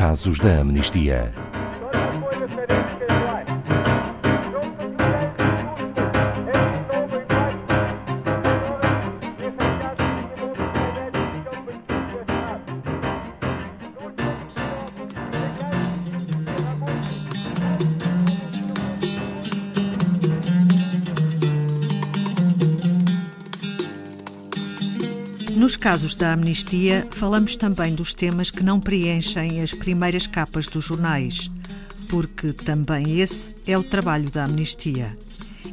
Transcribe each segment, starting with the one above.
Casos da Amnistia. Nos casos da amnistia, falamos também dos temas que não preenchem as primeiras capas dos jornais, porque também esse é o trabalho da amnistia.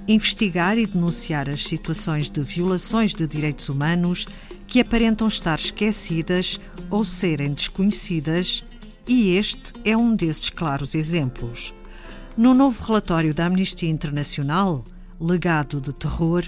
Investigar e denunciar as situações de violações de direitos humanos que aparentam estar esquecidas ou serem desconhecidas, e este é um desses claros exemplos. No novo relatório da Amnistia Internacional, Legado de Terror,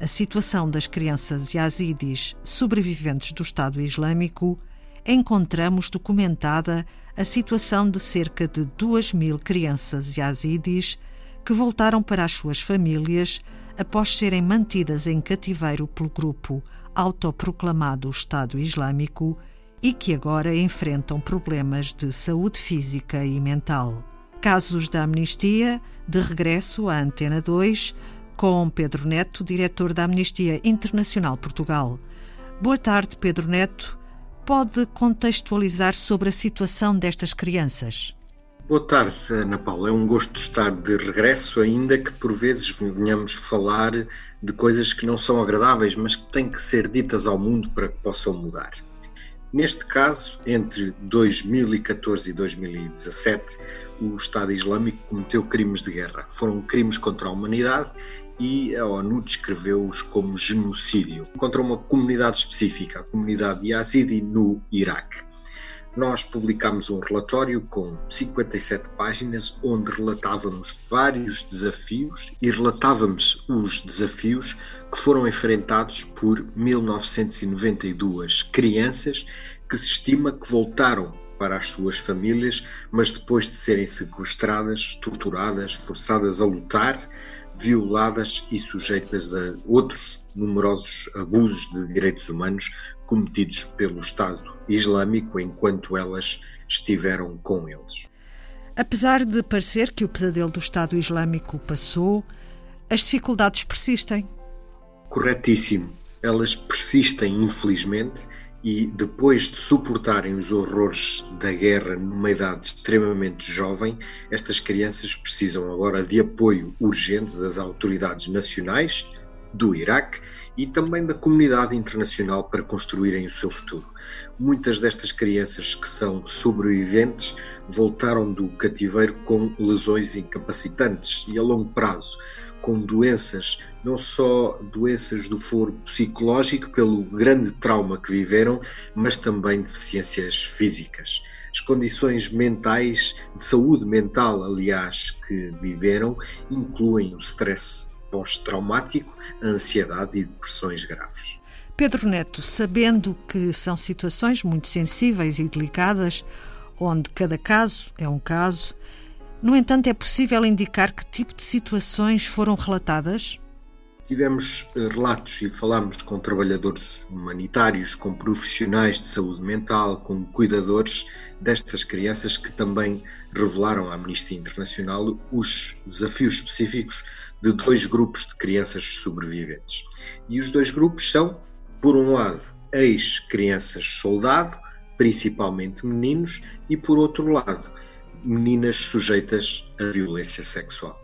a situação das crianças yazidis sobreviventes do Estado Islâmico, encontramos documentada a situação de cerca de 2 mil crianças yazidis que voltaram para as suas famílias após serem mantidas em cativeiro pelo grupo autoproclamado Estado Islâmico e que agora enfrentam problemas de saúde física e mental. Casos da amnistia, de regresso à Antena 2, com Pedro Neto, diretor da Amnistia Internacional Portugal. Boa tarde, Pedro Neto. Pode contextualizar sobre a situação destas crianças? Boa tarde, Ana Paula. É um gosto estar de regresso, ainda que por vezes venhamos falar de coisas que não são agradáveis, mas que têm que ser ditas ao mundo para que possam mudar. Neste caso, entre 2014 e 2017, o Estado Islâmico cometeu crimes de guerra. Foram crimes contra a humanidade e a ONU descreveu-os como genocídio contra uma comunidade específica, a comunidade Yazidi no Iraque. Nós publicámos um relatório com 57 páginas onde relatávamos vários desafios e relatávamos os desafios que foram enfrentados por 1992 crianças que se estima que voltaram para as suas famílias, mas depois de serem sequestradas, torturadas, forçadas a lutar, violadas e sujeitas a outros numerosos abusos de direitos humanos cometidos pelo Estado Islâmico enquanto elas estiveram com eles. Apesar de parecer que o pesadelo do Estado Islâmico passou, as dificuldades persistem. Corretíssimo. Elas persistem, infelizmente, e depois de suportarem os horrores da guerra numa idade extremamente jovem, estas crianças precisam agora de apoio urgente das autoridades nacionais do Iraque e também da comunidade internacional para construírem o seu futuro. Muitas destas crianças que são sobreviventes voltaram do cativeiro com lesões incapacitantes e a longo prazo, com doenças, não só doenças do foro psicológico pelo grande trauma que viveram, mas também deficiências físicas. As condições mentais, de saúde mental, aliás, que viveram, incluem o stress pós-traumático, a ansiedade e depressões graves. Pedro Neto, sabendo que são situações muito sensíveis e delicadas, onde cada caso é um caso, no entanto, é possível indicar que tipo de situações foram relatadas? Tivemos eh, relatos e falámos com trabalhadores humanitários, com profissionais de saúde mental, com cuidadores destas crianças que também revelaram à Amnistia Internacional os desafios específicos de dois grupos de crianças sobreviventes. E os dois grupos são, por um lado, ex-crianças soldado, principalmente meninos, e por outro lado, meninas sujeitas à violência sexual.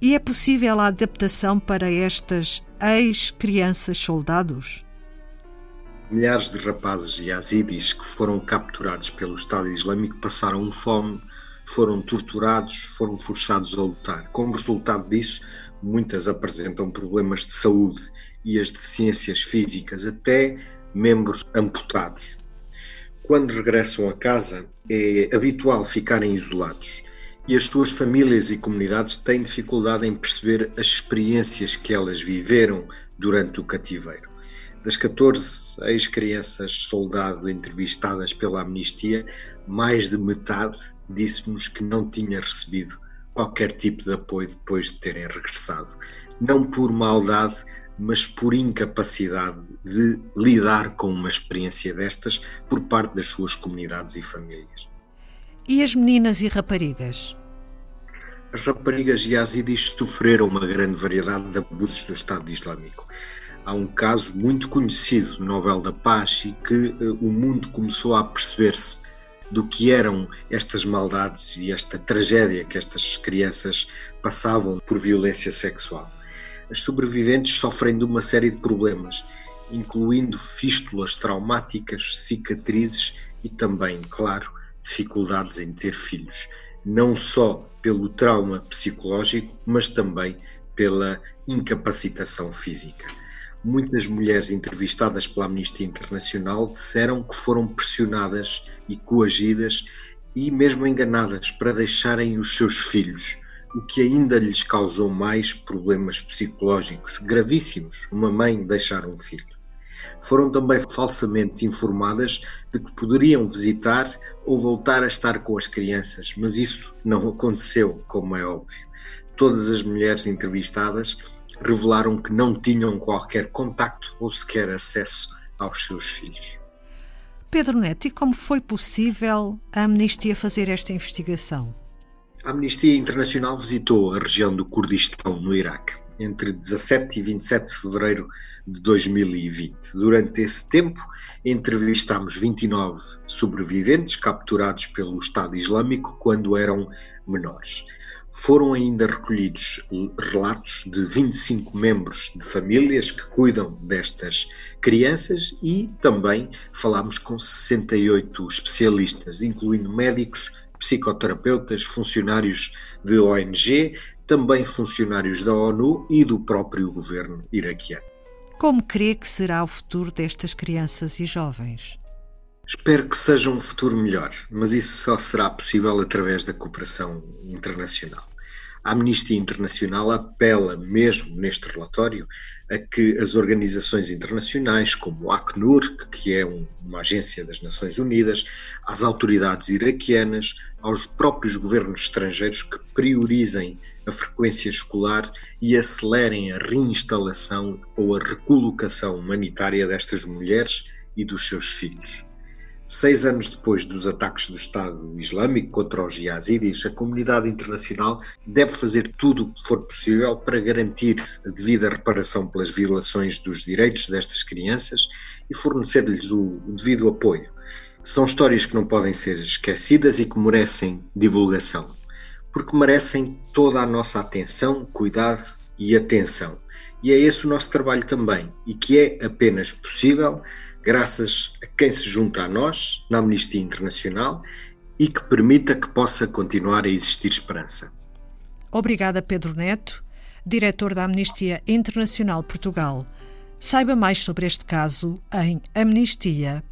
E é possível a adaptação para estas ex-crianças soldados? Milhares de rapazes yazidis que foram capturados pelo Estado Islâmico passaram fome, foram torturados, foram forçados a lutar. Como resultado disso, muitas apresentam problemas de saúde e as deficiências físicas, até membros amputados. Quando regressam a casa, é habitual ficarem isolados e as suas famílias e comunidades têm dificuldade em perceber as experiências que elas viveram durante o cativeiro. Das 14 ex-crianças soldado entrevistadas pela Amnistia, mais de metade disse-nos que não tinha recebido qualquer tipo de apoio depois de terem regressado. Não por maldade, mas por incapacidade de lidar com uma experiência destas por parte das suas comunidades e famílias. E as meninas e raparigas? As raparigas yazidis sofreram uma grande variedade de abusos do Estado Islâmico. Há um caso muito conhecido, Nobel da Paz, e que uh, o mundo começou a perceber-se do que eram estas maldades e esta tragédia que estas crianças passavam por violência sexual. As sobreviventes sofrem de uma série de problemas, incluindo fístulas traumáticas, cicatrizes e também, claro, dificuldades em ter filhos, não só pelo trauma psicológico, mas também pela incapacitação física. Muitas mulheres entrevistadas pela Amnistia Internacional disseram que foram pressionadas e coagidas e mesmo enganadas para deixarem os seus filhos, o que ainda lhes causou mais problemas psicológicos gravíssimos. Uma mãe deixar um filho foram também falsamente informadas de que poderiam visitar ou voltar a estar com as crianças, mas isso não aconteceu, como é óbvio. Todas as mulheres entrevistadas revelaram que não tinham qualquer contacto ou sequer acesso aos seus filhos. Pedro Neto, e como foi possível a Amnistia fazer esta investigação? A Amnistia Internacional visitou a região do Kurdistão, no Iraque entre 17 e 27 de fevereiro de 2020. Durante esse tempo, entrevistámos 29 sobreviventes capturados pelo Estado Islâmico quando eram menores. Foram ainda recolhidos relatos de 25 membros de famílias que cuidam destas crianças e também falámos com 68 especialistas, incluindo médicos, psicoterapeutas, funcionários de ONG, também funcionários da ONU e do próprio governo iraquiano. Como crê que será o futuro destas crianças e jovens? Espero que seja um futuro melhor, mas isso só será possível através da cooperação internacional. A Amnistia Internacional apela, mesmo neste relatório, a que as organizações internacionais, como o Acnur, que é uma agência das Nações Unidas, às autoridades iraquianas, aos próprios governos estrangeiros que priorizem a frequência escolar e acelerem a reinstalação ou a recolocação humanitária destas mulheres e dos seus filhos. Seis anos depois dos ataques do Estado Islâmico contra os yazidis, a comunidade internacional deve fazer tudo o que for possível para garantir a devida reparação pelas violações dos direitos destas crianças e fornecer-lhes o devido apoio. São histórias que não podem ser esquecidas e que merecem divulgação porque merecem toda a nossa atenção, cuidado e atenção. E é esse o nosso trabalho também, e que é apenas possível graças a quem se junta a nós na Amnistia Internacional e que permita que possa continuar a existir esperança. Obrigada, Pedro Neto, diretor da Amnistia Internacional Portugal. Saiba mais sobre este caso em amnistia.pt.